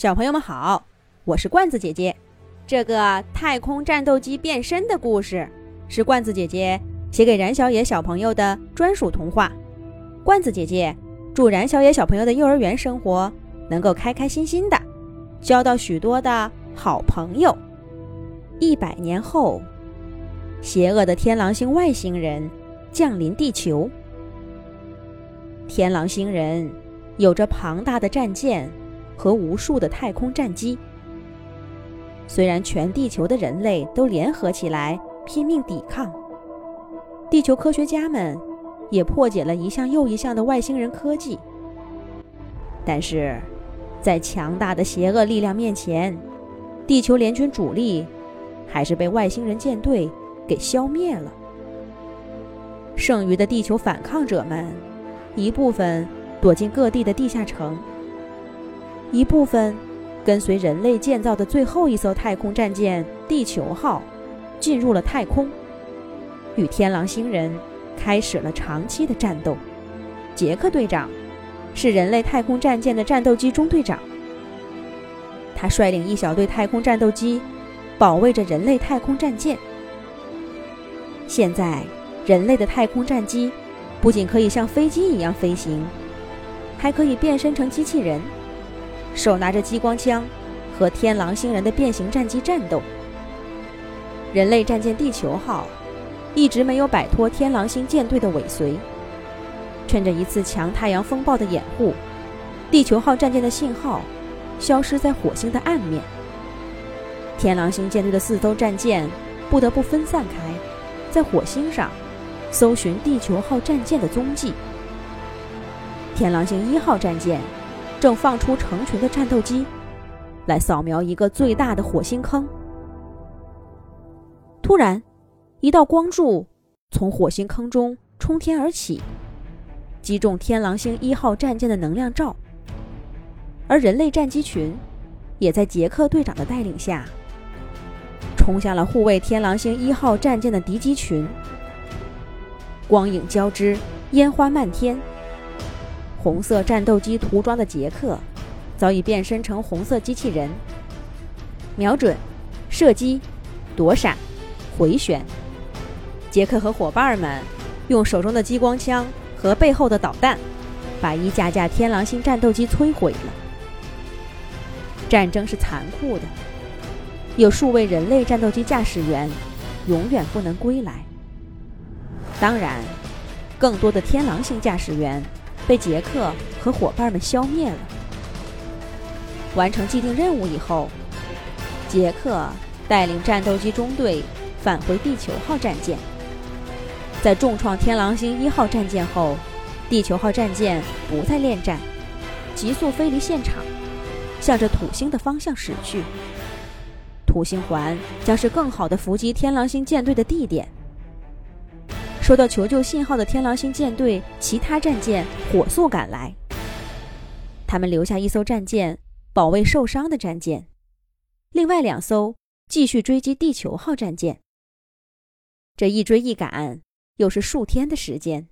小朋友们好，我是罐子姐姐。这个太空战斗机变身的故事是罐子姐姐写给冉小野小朋友的专属童话。罐子姐姐祝冉小野小朋友的幼儿园生活能够开开心心的，交到许多的好朋友。一百年后，邪恶的天狼星外星人降临地球。天狼星人有着庞大的战舰。和无数的太空战机，虽然全地球的人类都联合起来拼命抵抗，地球科学家们也破解了一项又一项的外星人科技，但是，在强大的邪恶力量面前，地球联军主力还是被外星人舰队给消灭了。剩余的地球反抗者们，一部分躲进各地的地下城。一部分跟随人类建造的最后一艘太空战舰“地球号”进入了太空，与天狼星人开始了长期的战斗。杰克队长是人类太空战舰的战斗机中队长，他率领一小队太空战斗机保卫着人类太空战舰。现在，人类的太空战机不仅可以像飞机一样飞行，还可以变身成机器人。手拿着激光枪，和天狼星人的变形战机战斗。人类战舰地球号一直没有摆脱天狼星舰队的尾随。趁着一次强太阳风暴的掩护，地球号战舰的信号消失在火星的暗面。天狼星舰队的四艘战舰不得不分散开，在火星上搜寻地球号战舰的踪迹。天狼星一号战舰。正放出成群的战斗机，来扫描一个最大的火星坑。突然，一道光柱从火星坑中冲天而起，击中天狼星一号战舰的能量罩。而人类战机群也在杰克队长的带领下，冲向了护卫天狼星一号战舰的敌机群。光影交织，烟花漫天。红色战斗机涂装的杰克，早已变身成红色机器人。瞄准、射击、躲闪、回旋，杰克和伙伴们用手中的激光枪和背后的导弹，把一架架天狼星战斗机摧毁了。战争是残酷的，有数位人类战斗机驾驶员永远不能归来。当然，更多的天狼星驾驶员。被杰克和伙伴们消灭了。完成既定任务以后，杰克带领战斗机中队返回地球号战舰。在重创天狼星一号战舰后，地球号战舰不再恋战，急速飞离现场，向着土星的方向驶去。土星环将是更好的伏击天狼星舰队的地点。收到求救信号的天狼星舰队，其他战舰火速赶来。他们留下一艘战舰保卫受伤的战舰，另外两艘继续追击地球号战舰。这一追一赶，又是数天的时间。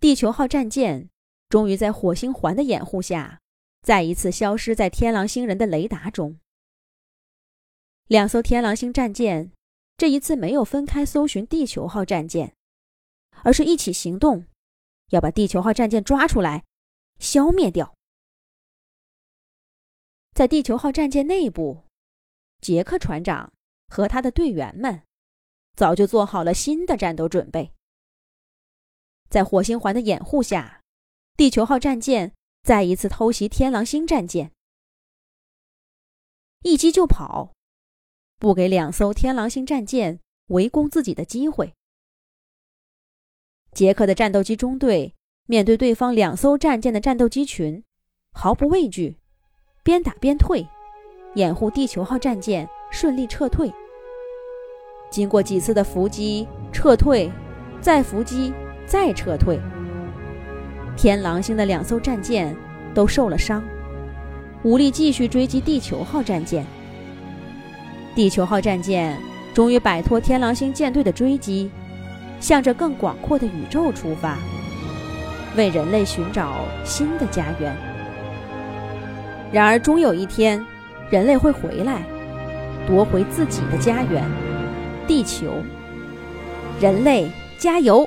地球号战舰终于在火星环的掩护下，再一次消失在天狼星人的雷达中。两艘天狼星战舰这一次没有分开搜寻地球号战舰。而是一起行动，要把地球号战舰抓出来，消灭掉。在地球号战舰内部，杰克船长和他的队员们早就做好了新的战斗准备。在火星环的掩护下，地球号战舰再一次偷袭天狼星战舰，一击就跑，不给两艘天狼星战舰围攻自己的机会。杰克的战斗机中队面对对方两艘战舰的战斗机群，毫不畏惧，边打边退，掩护地球号战舰顺利撤退。经过几次的伏击、撤退、再伏击、再撤退，天狼星的两艘战舰都受了伤，无力继续追击地球号战舰。地球号战舰终于摆脱天狼星舰队的追击。向着更广阔的宇宙出发，为人类寻找新的家园。然而，终有一天，人类会回来，夺回自己的家园——地球。人类加油！